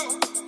Oh.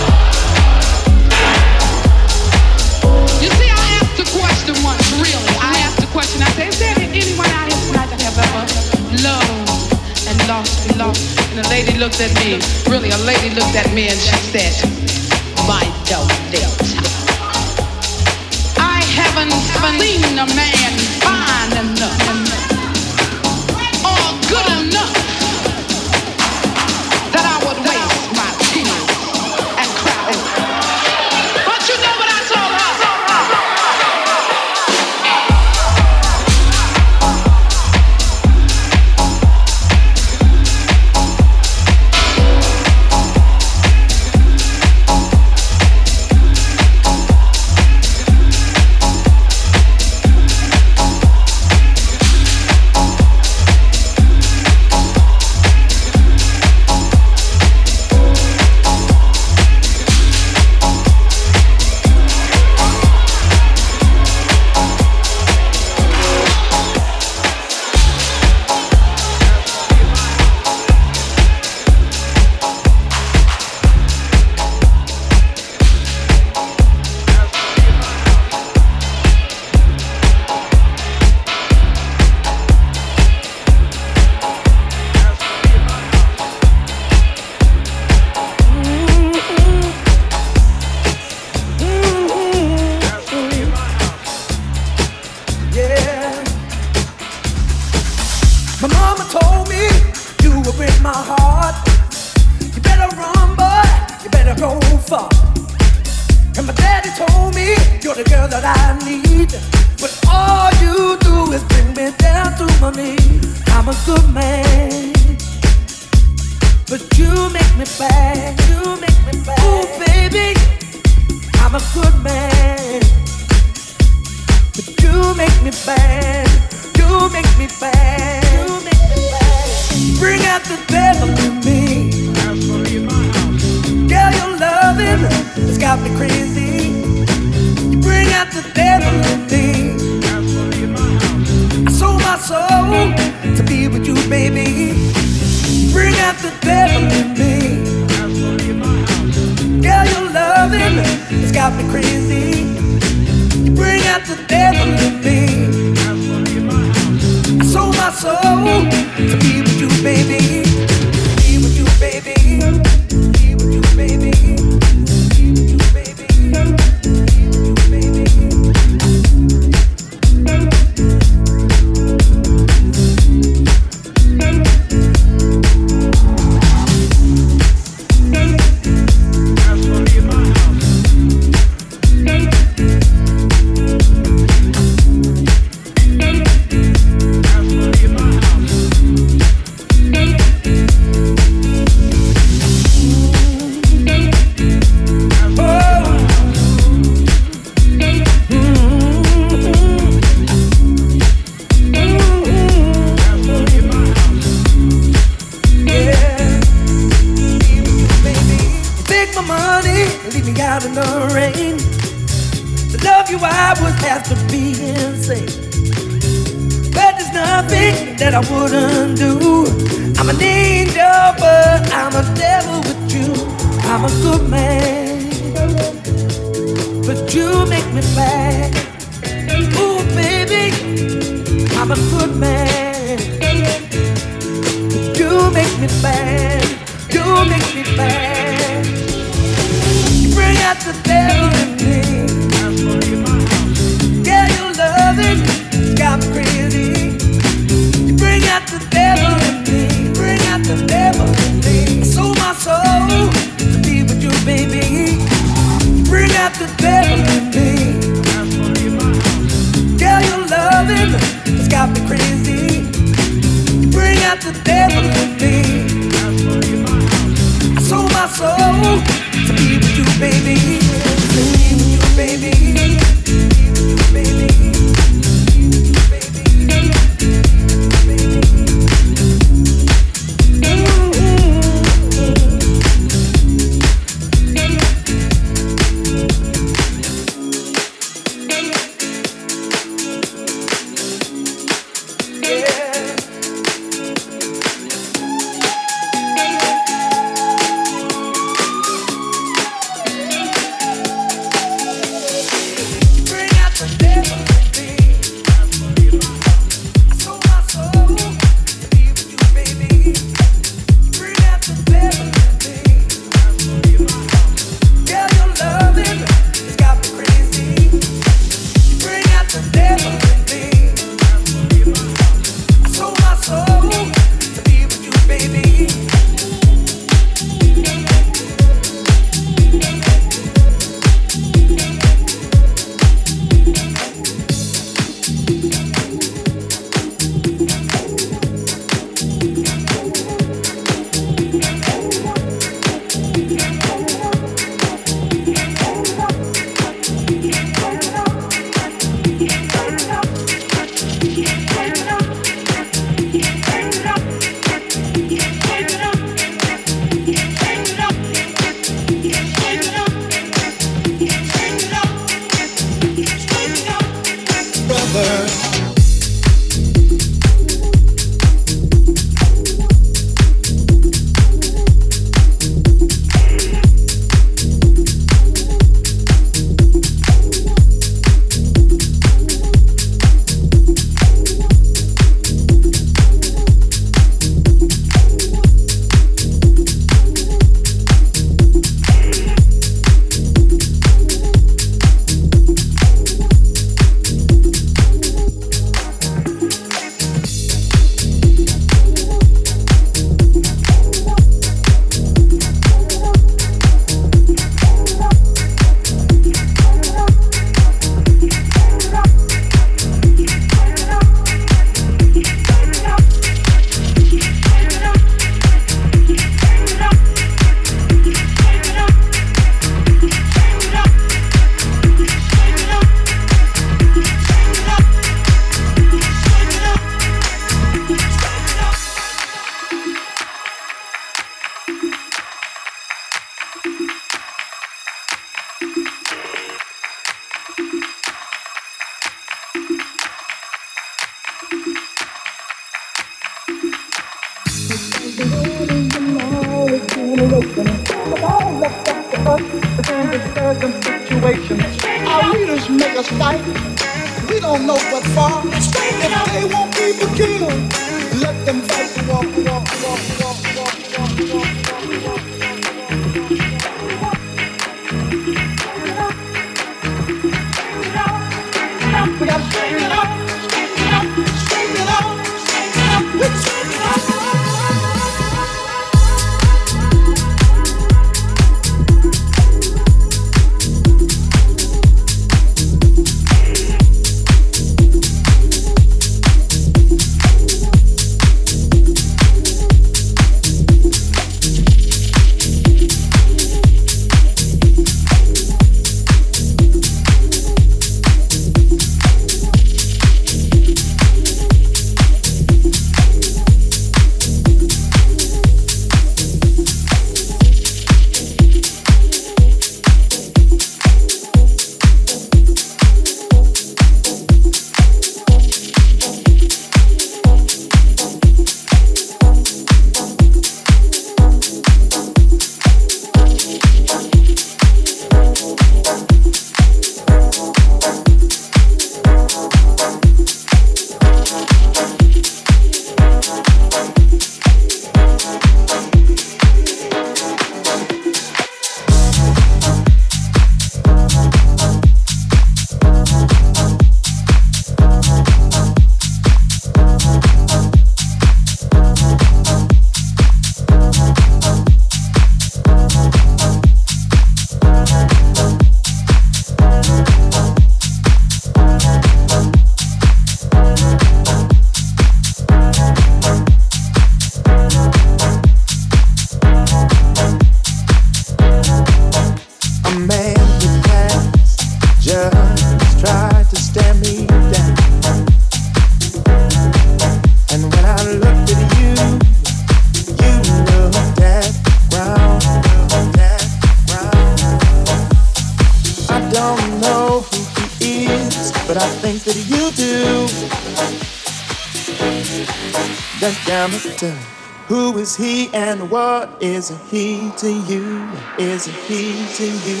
What is he to you? Is he to you?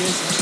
Is he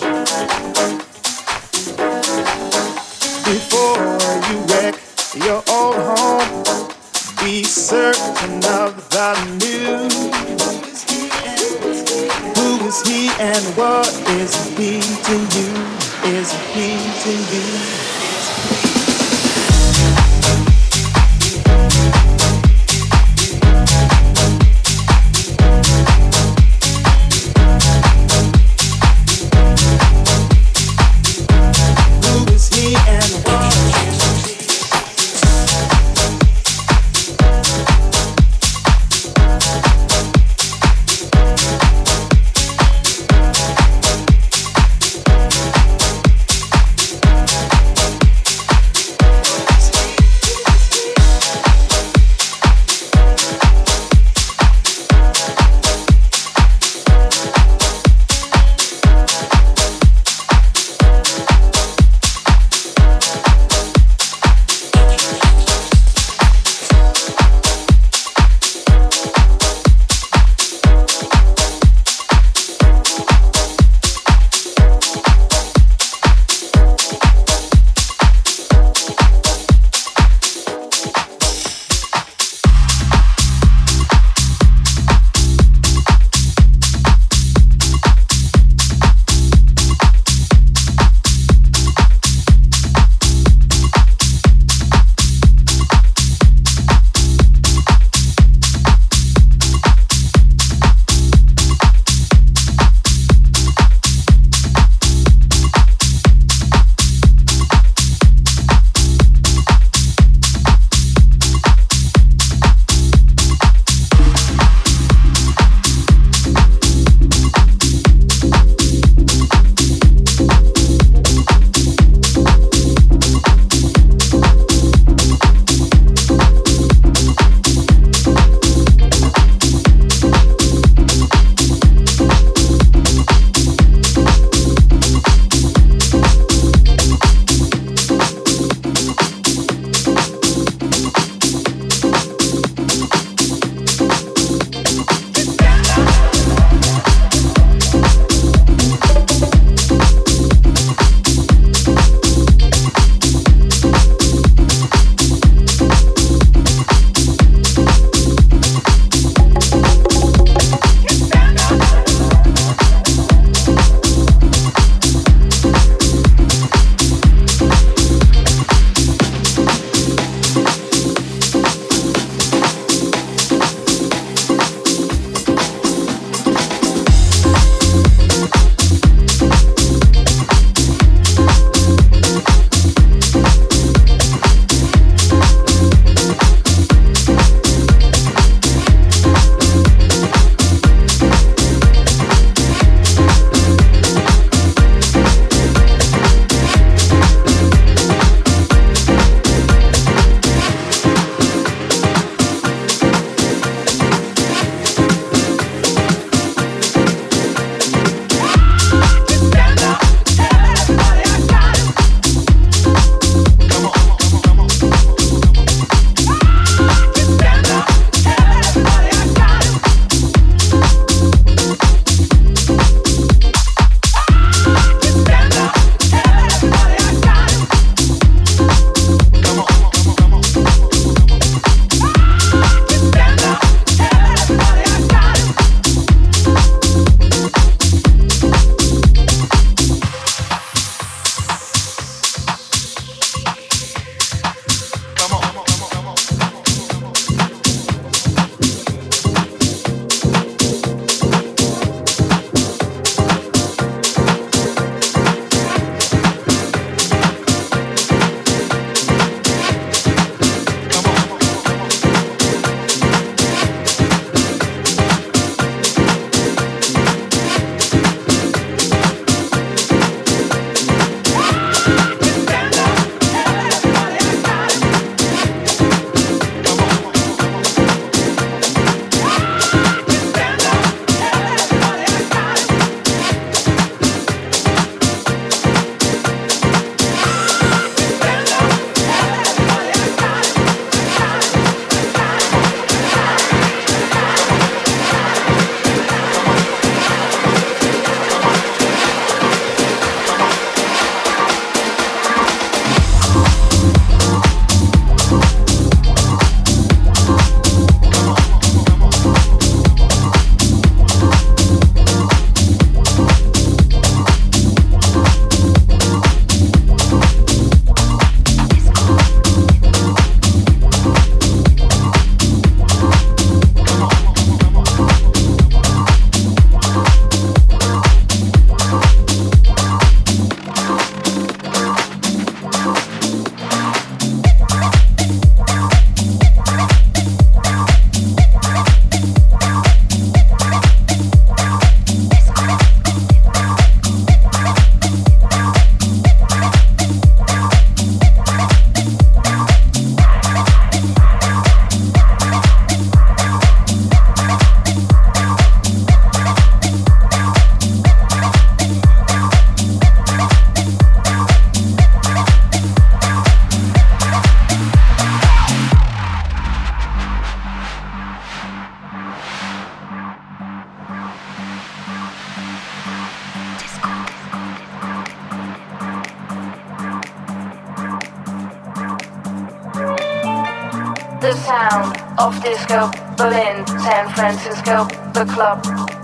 disco, Berlin, San Francisco, the club,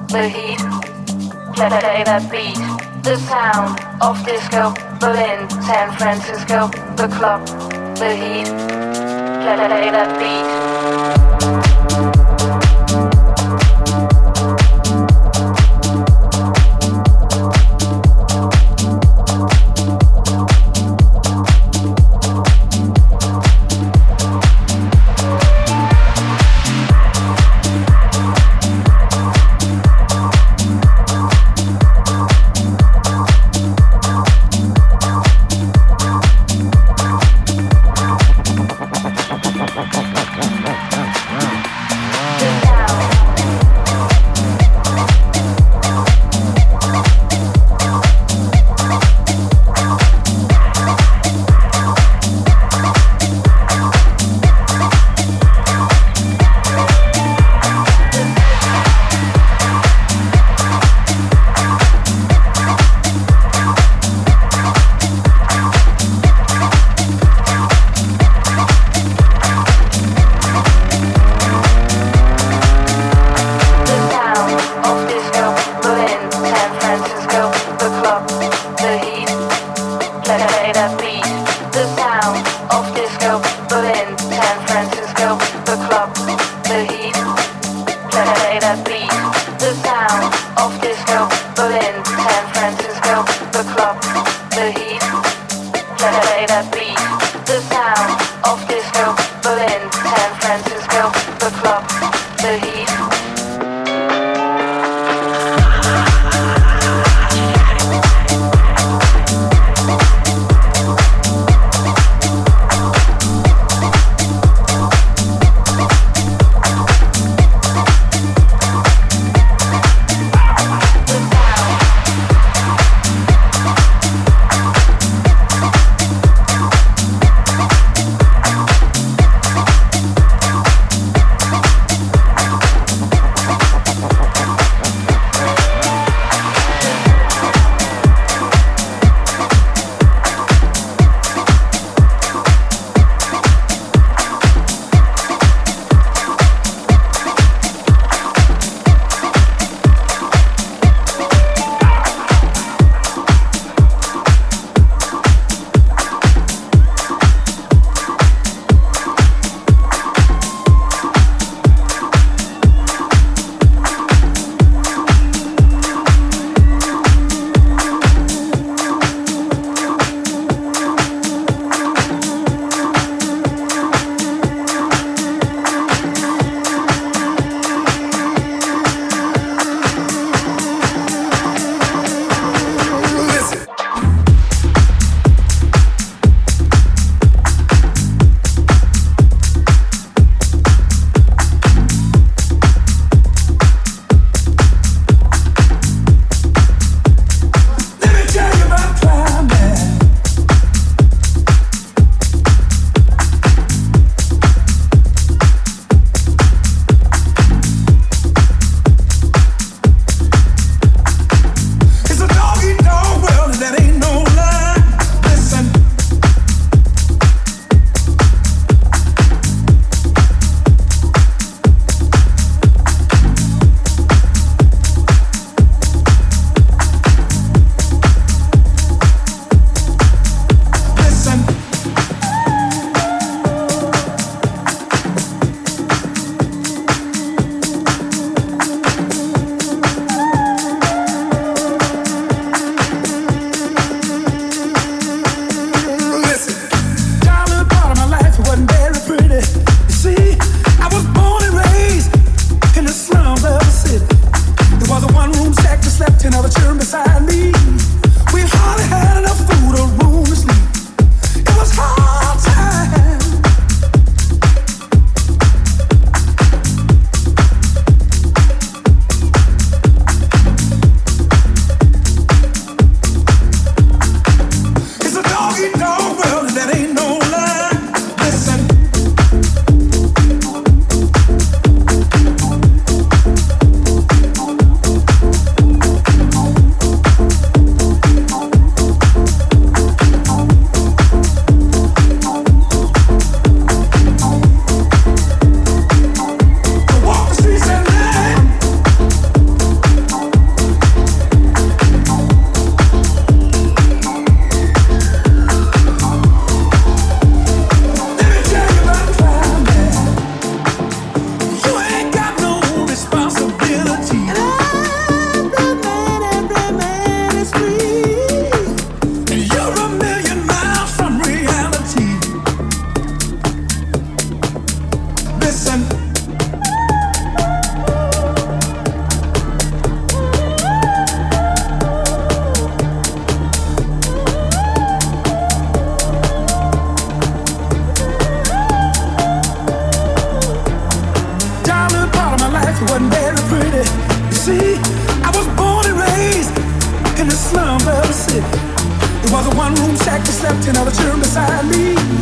the heat, play, that beat. The sound of disco, Berlin, San Francisco, the club, the heat, play that beat. Moscow, Berlin. It's a dog eat dog world.